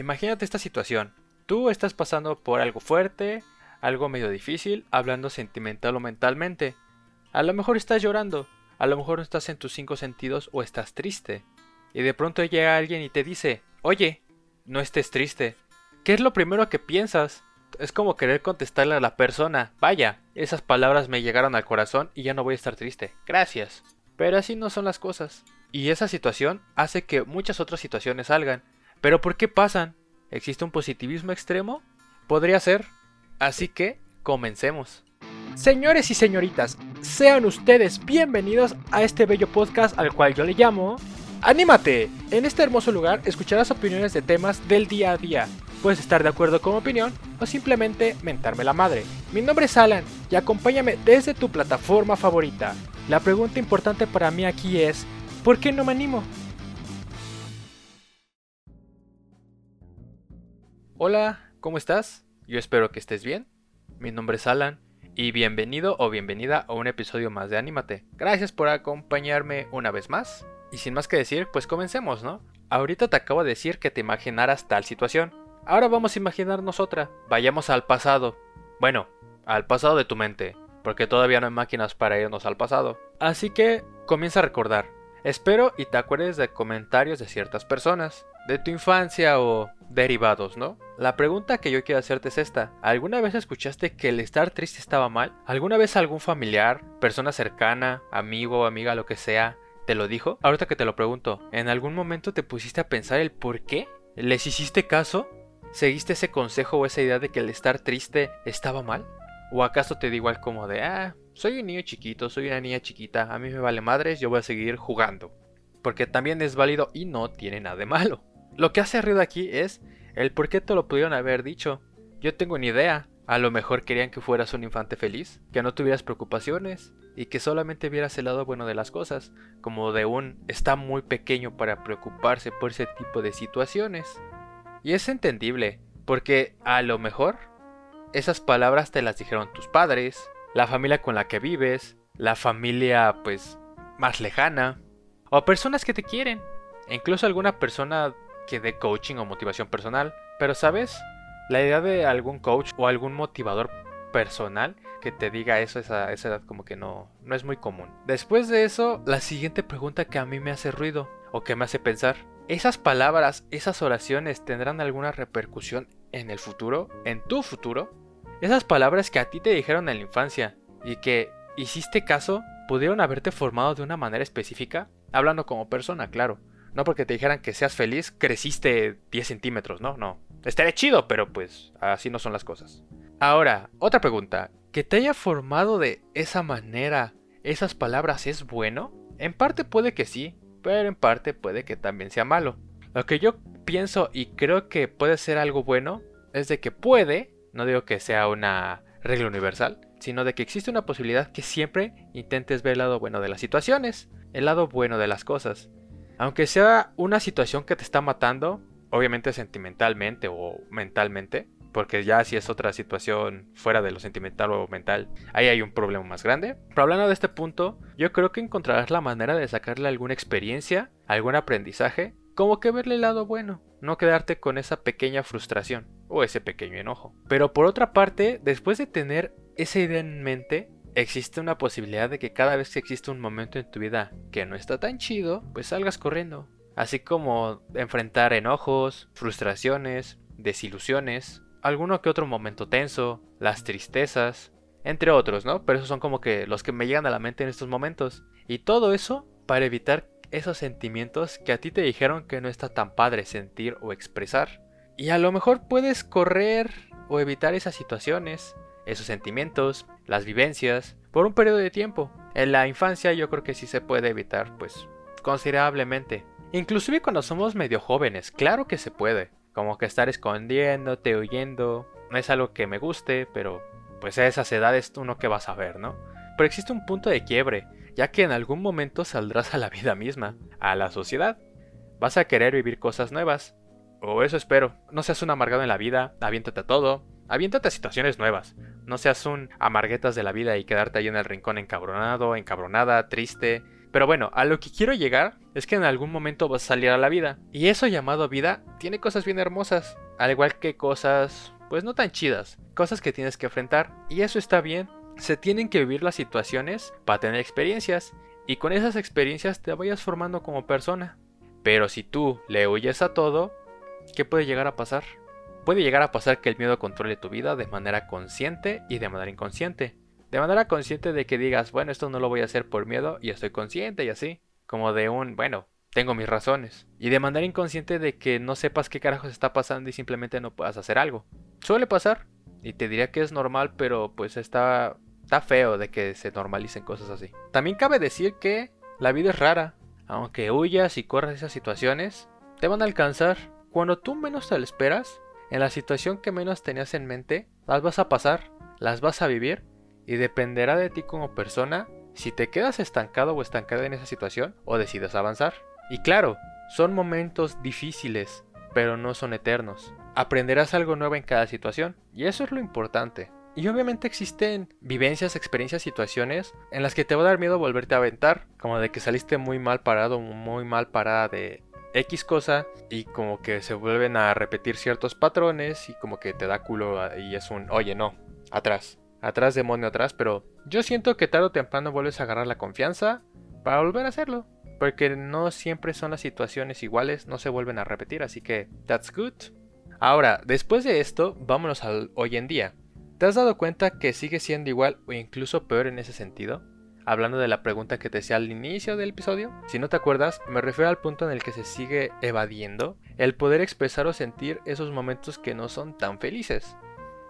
Imagínate esta situación. Tú estás pasando por algo fuerte, algo medio difícil, hablando sentimental o mentalmente. A lo mejor estás llorando, a lo mejor no estás en tus cinco sentidos o estás triste. Y de pronto llega alguien y te dice, oye, no estés triste. ¿Qué es lo primero que piensas? Es como querer contestarle a la persona, vaya, esas palabras me llegaron al corazón y ya no voy a estar triste. Gracias. Pero así no son las cosas. Y esa situación hace que muchas otras situaciones salgan. ¿Pero por qué pasan? ¿Existe un positivismo extremo? Podría ser. Así que, comencemos. Señores y señoritas, sean ustedes bienvenidos a este bello podcast al cual yo le llamo ¡Anímate! En este hermoso lugar escucharás opiniones de temas del día a día. Puedes estar de acuerdo con mi opinión o simplemente mentarme la madre. Mi nombre es Alan y acompáñame desde tu plataforma favorita. La pregunta importante para mí aquí es, ¿por qué no me animo? Hola, ¿cómo estás? Yo espero que estés bien. Mi nombre es Alan y bienvenido o bienvenida a un episodio más de Anímate. Gracias por acompañarme una vez más. Y sin más que decir, pues comencemos, ¿no? Ahorita te acabo de decir que te imaginaras tal situación. Ahora vamos a imaginarnos otra. Vayamos al pasado. Bueno, al pasado de tu mente, porque todavía no hay máquinas para irnos al pasado. Así que comienza a recordar. Espero y te acuerdes de comentarios de ciertas personas, de tu infancia o derivados, ¿no? La pregunta que yo quiero hacerte es esta. ¿Alguna vez escuchaste que el estar triste estaba mal? ¿Alguna vez algún familiar, persona cercana, amigo o amiga, lo que sea, te lo dijo? Ahorita que te lo pregunto, ¿en algún momento te pusiste a pensar el por qué? ¿Les hiciste caso? ¿Seguiste ese consejo o esa idea de que el estar triste estaba mal? ¿O acaso te da igual como de, ah, soy un niño chiquito, soy una niña chiquita, a mí me vale madres, yo voy a seguir jugando? Porque también es válido y no tiene nada de malo. Lo que hace ruido aquí es el por qué te lo pudieron haber dicho. Yo tengo ni idea. A lo mejor querían que fueras un infante feliz, que no tuvieras preocupaciones y que solamente vieras el lado bueno de las cosas, como de un está muy pequeño para preocuparse por ese tipo de situaciones. Y es entendible, porque a lo mejor esas palabras te las dijeron tus padres, la familia con la que vives, la familia pues más lejana, o personas que te quieren, e incluso alguna persona que dé coaching o motivación personal. Pero sabes, la idea de algún coach o algún motivador personal que te diga eso a esa, esa edad como que no, no es muy común. Después de eso, la siguiente pregunta que a mí me hace ruido o que me hace pensar ¿Esas palabras, esas oraciones tendrán alguna repercusión en el futuro? ¿En tu futuro? Esas palabras que a ti te dijeron en la infancia y que hiciste caso, pudieron haberte formado de una manera específica, hablando como persona, claro. No porque te dijeran que seas feliz, creciste 10 centímetros, no, no. Estaría chido, pero pues así no son las cosas. Ahora, otra pregunta. ¿Que te haya formado de esa manera esas palabras es bueno? En parte puede que sí, pero en parte puede que también sea malo. Lo que yo pienso y creo que puede ser algo bueno es de que puede, no digo que sea una regla universal, sino de que existe una posibilidad que siempre intentes ver el lado bueno de las situaciones, el lado bueno de las cosas. Aunque sea una situación que te está matando, obviamente sentimentalmente o mentalmente, porque ya si es otra situación fuera de lo sentimental o mental, ahí hay un problema más grande. Pero hablando de este punto, yo creo que encontrarás la manera de sacarle alguna experiencia, algún aprendizaje, como que verle el lado bueno, no quedarte con esa pequeña frustración o ese pequeño enojo. Pero por otra parte, después de tener esa idea en mente, existe una posibilidad de que cada vez que existe un momento en tu vida que no está tan chido, pues salgas corriendo. Así como enfrentar enojos, frustraciones, desilusiones, alguno que otro momento tenso, las tristezas, entre otros, ¿no? Pero esos son como que los que me llegan a la mente en estos momentos. Y todo eso para evitar esos sentimientos que a ti te dijeron que no está tan padre sentir o expresar. Y a lo mejor puedes correr o evitar esas situaciones, esos sentimientos, las vivencias, por un periodo de tiempo. En la infancia yo creo que sí se puede evitar, pues, considerablemente. Inclusive cuando somos medio jóvenes, claro que se puede. Como que estar escondiéndote, huyendo. No es algo que me guste, pero pues a esas edades uno que vas a ver, ¿no? Pero existe un punto de quiebre, ya que en algún momento saldrás a la vida misma, a la sociedad. Vas a querer vivir cosas nuevas. O eso espero. No seas un amargado en la vida, aviéntate a todo, aviéntate a situaciones nuevas. No seas un amarguetas de la vida y quedarte ahí en el rincón encabronado, encabronada, triste, Pero bueno, a lo que quiero llegar es que en algún momento vas a salir a la vida. Y eso llamado vida tiene cosas bien hermosas. Al igual que cosas, pues no tan chidas. Cosas que tienes que enfrentar. Y eso está bien. Se tienen que vivir las situaciones para tener experiencias. Y con esas experiencias te vayas formando como persona. Pero si tú le huyes a todo, ¿qué puede llegar a pasar? Puede llegar a pasar que el miedo controle tu vida de manera consciente y de manera inconsciente. De manera consciente de que digas, bueno, esto no lo voy a hacer por miedo y estoy consciente y así. Como de un, bueno, tengo mis razones. Y de manera inconsciente de que no sepas qué carajos está pasando y simplemente no puedas hacer algo. Suele pasar. Y te diría que es normal, pero pues está, está feo de que se normalicen cosas así. También cabe decir que la vida es rara. Aunque huyas y corras esas situaciones, te van a alcanzar. Cuando tú menos te lo esperas, en la situación que menos tenías en mente, las vas a pasar, las vas a vivir y dependerá de ti como persona si te quedas estancado o estancada en esa situación o decides avanzar. Y claro, son momentos difíciles, pero no son eternos. Aprenderás algo nuevo en cada situación y eso es lo importante. Y obviamente existen vivencias, experiencias, situaciones en las que te va a dar miedo volverte a aventar, como de que saliste muy mal parado, muy mal parada de X cosa y como que se vuelven a repetir ciertos patrones y como que te da culo y es un, oye, no, atrás, atrás demonio atrás, pero yo siento que tarde o temprano vuelves a agarrar la confianza para volver a hacerlo, porque no siempre son las situaciones iguales, no se vuelven a repetir, así que that's good. Ahora, después de esto, vámonos al hoy en día. ¿Te has dado cuenta que sigue siendo igual o incluso peor en ese sentido? Hablando de la pregunta que te decía al inicio del episodio, si no te acuerdas, me refiero al punto en el que se sigue evadiendo el poder expresar o sentir esos momentos que no son tan felices.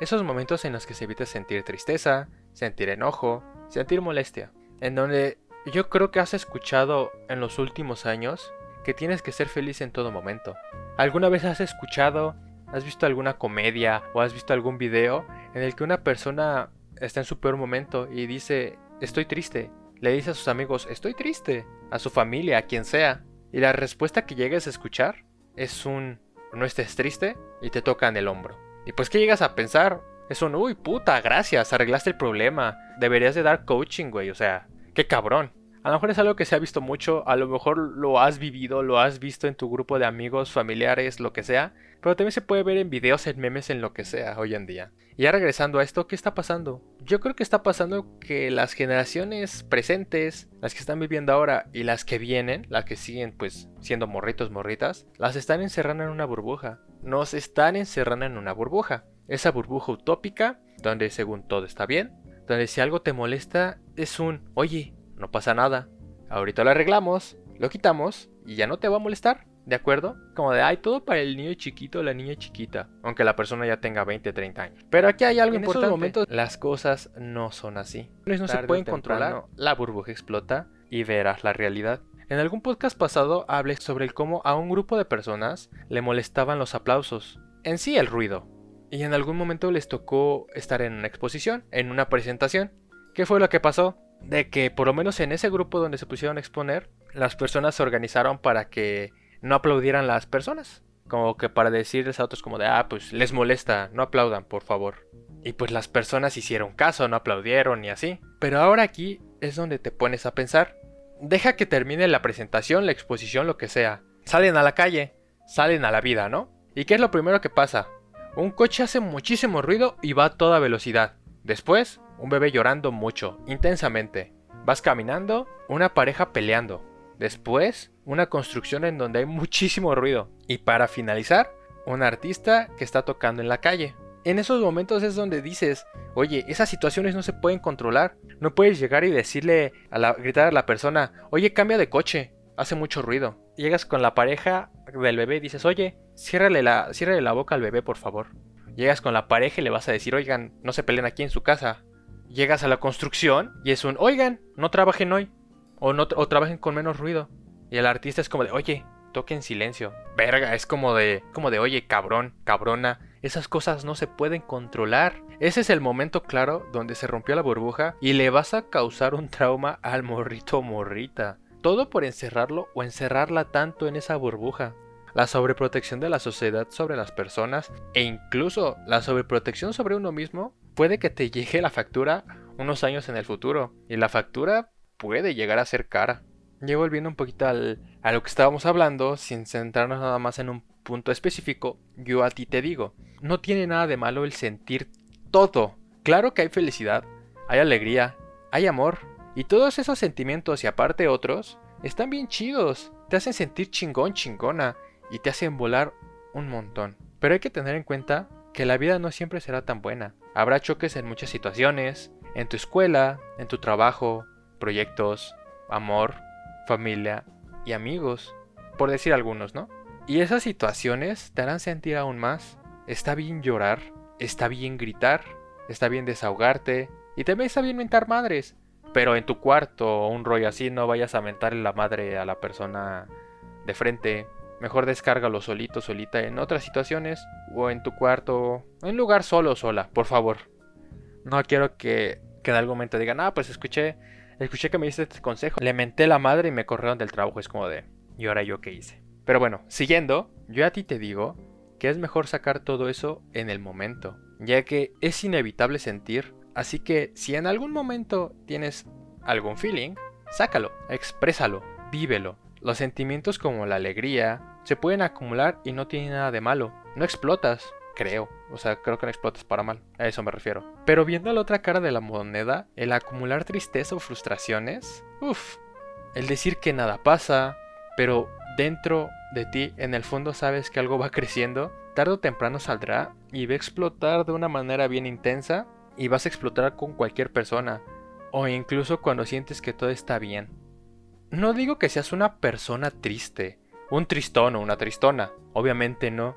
Esos momentos en los que se evita sentir tristeza, sentir enojo, sentir molestia, en donde yo creo que has escuchado en los últimos años que tienes que ser feliz en todo momento. ¿Alguna vez has escuchado ¿Has visto alguna comedia o has visto algún video en el que una persona está en su peor momento y dice, estoy triste? Le dice a sus amigos, estoy triste, a su familia, a quien sea. Y la respuesta que llegues a escuchar es un, no estés triste y te tocan el hombro. Y pues que llegas a pensar, es un, uy puta, gracias, arreglaste el problema. Deberías de dar coaching, güey, o sea, qué cabrón. A lo mejor es algo que se ha visto mucho, a lo mejor lo has vivido, lo has visto en tu grupo de amigos, familiares, lo que sea, pero también se puede ver en videos, en memes, en lo que sea hoy en día. Y ya regresando a esto, ¿qué está pasando? Yo creo que está pasando que las generaciones presentes, las que están viviendo ahora y las que vienen, las que siguen pues siendo morritos, morritas, las están encerrando en una burbuja. Nos están encerrando en una burbuja. Esa burbuja utópica, donde según todo está bien, donde si algo te molesta es un, oye, no pasa nada. Ahorita lo arreglamos, lo quitamos y ya no te va a molestar. ¿De acuerdo? Como de, hay todo para el niño chiquito o la niña chiquita. Aunque la persona ya tenga 20, 30 años. Pero aquí hay algo importante. En esos momentos las cosas no son así. No se pueden controlar. La burbuja explota y verás la realidad. En algún podcast pasado hablé sobre el cómo a un grupo de personas le molestaban los aplausos. En sí el ruido. Y en algún momento les tocó estar en una exposición, en una presentación. ¿Qué fue lo que pasó? De que por lo menos en ese grupo donde se pusieron a exponer, las personas se organizaron para que no aplaudieran las personas. Como que para decirles a otros como de, ah, pues les molesta, no aplaudan, por favor. Y pues las personas hicieron caso, no aplaudieron y así. Pero ahora aquí es donde te pones a pensar. Deja que termine la presentación, la exposición, lo que sea. Salen a la calle, salen a la vida, ¿no? ¿Y qué es lo primero que pasa? Un coche hace muchísimo ruido y va a toda velocidad. Después, un bebé llorando mucho, intensamente. Vas caminando, una pareja peleando. Después, una construcción en donde hay muchísimo ruido. Y para finalizar, un artista que está tocando en la calle. En esos momentos es donde dices, oye, esas situaciones no se pueden controlar. No puedes llegar y decirle, a la, gritar a la persona, oye, cambia de coche, hace mucho ruido. Llegas con la pareja del bebé y dices, oye, ciérrale la, ciérrale la boca al bebé, por favor. Llegas con la pareja y le vas a decir, oigan, no se peleen aquí en su casa, llegas a la construcción y es un, oigan, no trabajen hoy. O, no, o trabajen con menos ruido. Y el artista es como de, oye, toque en silencio. Verga, es como de, como de, oye, cabrón, cabrona. Esas cosas no se pueden controlar. Ese es el momento claro donde se rompió la burbuja y le vas a causar un trauma al morrito morrita. Todo por encerrarlo o encerrarla tanto en esa burbuja. La sobreprotección de la sociedad sobre las personas e incluso la sobreprotección sobre uno mismo puede que te llegue la factura unos años en el futuro y la factura puede llegar a ser cara. ya volviendo un poquito a lo que estábamos hablando, sin centrarnos nada más en un punto específico, yo a ti te digo, no tiene nada de malo el sentir todo. Claro que hay felicidad, hay alegría, hay amor, y todos esos sentimientos y aparte otros, están bien chidos, te hacen sentir chingón, chingona, y te hacen volar un montón. Pero hay que tener en cuenta que la vida no siempre será tan buena. Habrá choques en muchas situaciones, en tu escuela, en tu trabajo, proyectos, amor, familia y amigos, por decir algunos, ¿no? Y esas situaciones te harán sentir aún más. Está bien llorar, está bien gritar, está bien desahogarte y también está bien mentar madres. Pero en tu cuarto o un rollo así no vayas a mentarle la madre a la persona de frente. Mejor descárgalo solito, solita en otras situaciones o en tu cuarto, en lugar solo sola, por favor. No quiero que, que en algún momento digan, ah, pues escuché Escuché que me diste este consejo. Le menté la madre y me corrieron del trabajo. Es como de, ¿y ahora yo qué hice? Pero bueno, siguiendo, yo a ti te digo que es mejor sacar todo eso en el momento, ya que es inevitable sentir. Así que si en algún momento tienes algún feeling, sácalo, exprésalo, vívelo. Los sentimientos como la alegría se pueden acumular y no tiene nada de malo. No explotas, creo. O sea, creo que no explotas para mal. A eso me refiero. Pero viendo la otra cara de la moneda, el acumular tristeza o frustraciones, uff, el decir que nada pasa, pero dentro de ti, en el fondo sabes que algo va creciendo, tarde o temprano saldrá y va a explotar de una manera bien intensa y vas a explotar con cualquier persona, o incluso cuando sientes que todo está bien. No digo que seas una persona triste, un tristón o una tristona, obviamente no,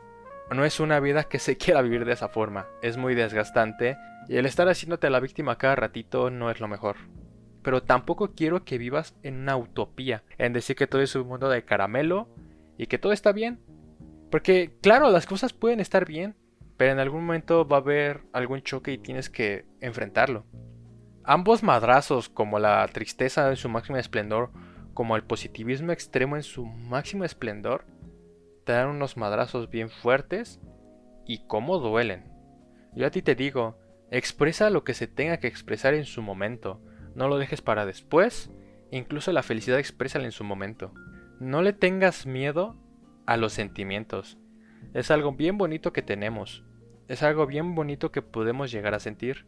no es una vida que se quiera vivir de esa forma, es muy desgastante y el estar haciéndote la víctima cada ratito no es lo mejor. Pero tampoco quiero que vivas en una utopía, en decir que todo es un mundo de caramelo y que todo está bien. Porque claro, las cosas pueden estar bien, pero en algún momento va a haber algún choque y tienes que enfrentarlo. Ambos madrazos, como la tristeza en su máximo esplendor, como el positivismo extremo en su máximo esplendor, te dan unos madrazos bien fuertes y cómo duelen. Yo a ti te digo, expresa lo que se tenga que expresar en su momento, no lo dejes para después, incluso la felicidad exprésala en su momento. No le tengas miedo a los sentimientos. Es algo bien bonito que tenemos. Es algo bien bonito que podemos llegar a sentir.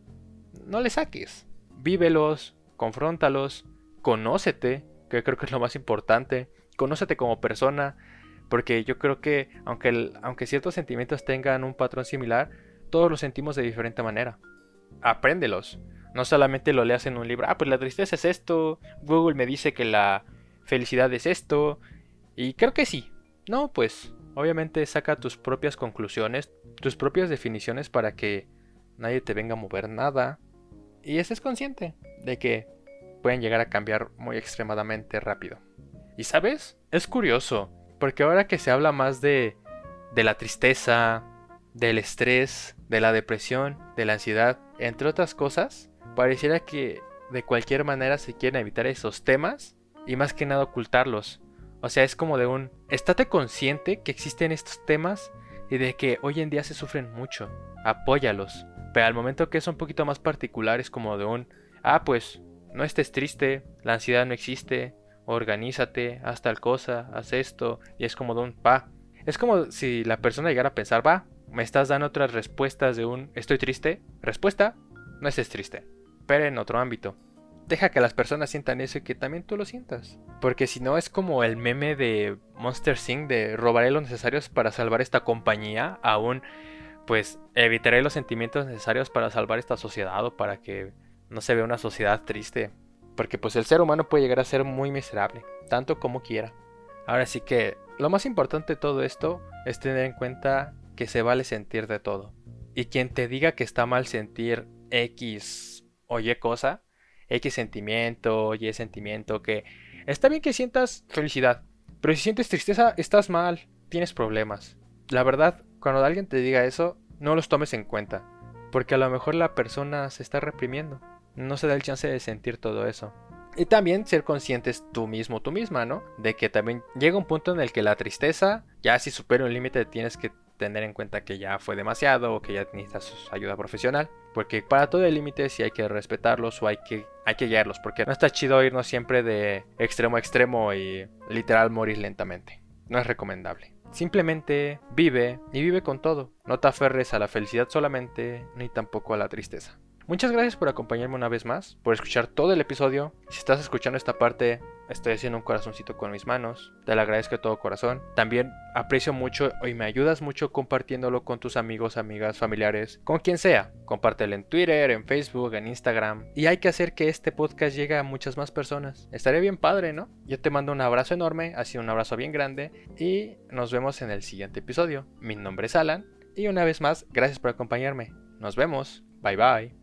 No le saques. Vívelos, confróntalos, conócete, que creo que es lo más importante. Conócete como persona, porque yo creo que aunque, aunque ciertos sentimientos tengan un patrón similar, todos los sentimos de diferente manera. Apréndelos. No solamente lo leas en un libro, ah, pues la tristeza es esto, Google me dice que la felicidad es esto, y creo que sí. No, pues obviamente saca tus propias conclusiones, tus propias definiciones para que nadie te venga a mover nada. Y estés consciente de que pueden llegar a cambiar muy extremadamente rápido. Y sabes, es curioso, porque ahora que se habla más de, de la tristeza, del estrés, de la depresión, de la ansiedad, entre otras cosas, pareciera que de cualquier manera se quieren evitar esos temas y más que nada ocultarlos. O sea, es como de un, estate consciente que existen estos temas y de que hoy en día se sufren mucho. Apóyalos. Pero al momento que es un poquito más particular es como de un, ah, pues no estés triste, la ansiedad no existe, organízate, haz tal cosa, haz esto, y es como de un pa. Es como si la persona llegara a pensar, va, me estás dando otras respuestas de un estoy triste. Respuesta, no estés triste, pero en otro ámbito. Deja que las personas sientan eso y que también tú lo sientas. Porque si no es como el meme de Monster Sing de robaré los necesarios para salvar esta compañía, aún pues evitaré los sentimientos necesarios para salvar esta sociedad o para que no se vea una sociedad triste. Porque pues el ser humano puede llegar a ser muy miserable, tanto como quiera. Ahora sí que lo más importante de todo esto es tener en cuenta que se vale sentir de todo. Y quien te diga que está mal sentir X o Y cosa, X sentimiento, Y sentimiento, que está bien que sientas felicidad, pero si sientes tristeza, estás mal, tienes problemas. La verdad, cuando alguien te diga eso, no los tomes en cuenta, porque a lo mejor la persona se está reprimiendo no se da el chance de sentir todo eso. Y también ser conscientes tú mismo, tú misma, ¿no? De que también llega un punto en el que la tristeza, ya si supera un límite, tienes que tener en cuenta que ya fue demasiado o que ya necesitas ayuda profesional. Porque para todo el límite sí hay que respetarlos o hay que, hay que guiarlos. Porque no está chido irnos siempre de extremo a extremo y literal morir lentamente. No es recomendable. Simplemente vive y vive con todo. No te aferres a la felicidad solamente ni tampoco a la tristeza. Muchas gracias por acompañarme una vez más, por escuchar todo el episodio. Si estás escuchando esta parte, estoy haciendo un corazoncito con mis manos. Te lo agradezco de todo corazón. También aprecio mucho y me ayudas mucho compartiéndolo con tus amigos, amigas, familiares, con quien sea. Compártelo en Twitter, en Facebook, en Instagram. Y hay que hacer que este podcast llegue a muchas más personas. Estaría bien padre, ¿no? Yo te mando un abrazo enorme, así un abrazo bien grande. Y nos vemos en el siguiente episodio. Mi nombre es Alan. Y una vez más, gracias por acompañarme. Nos vemos. Bye bye.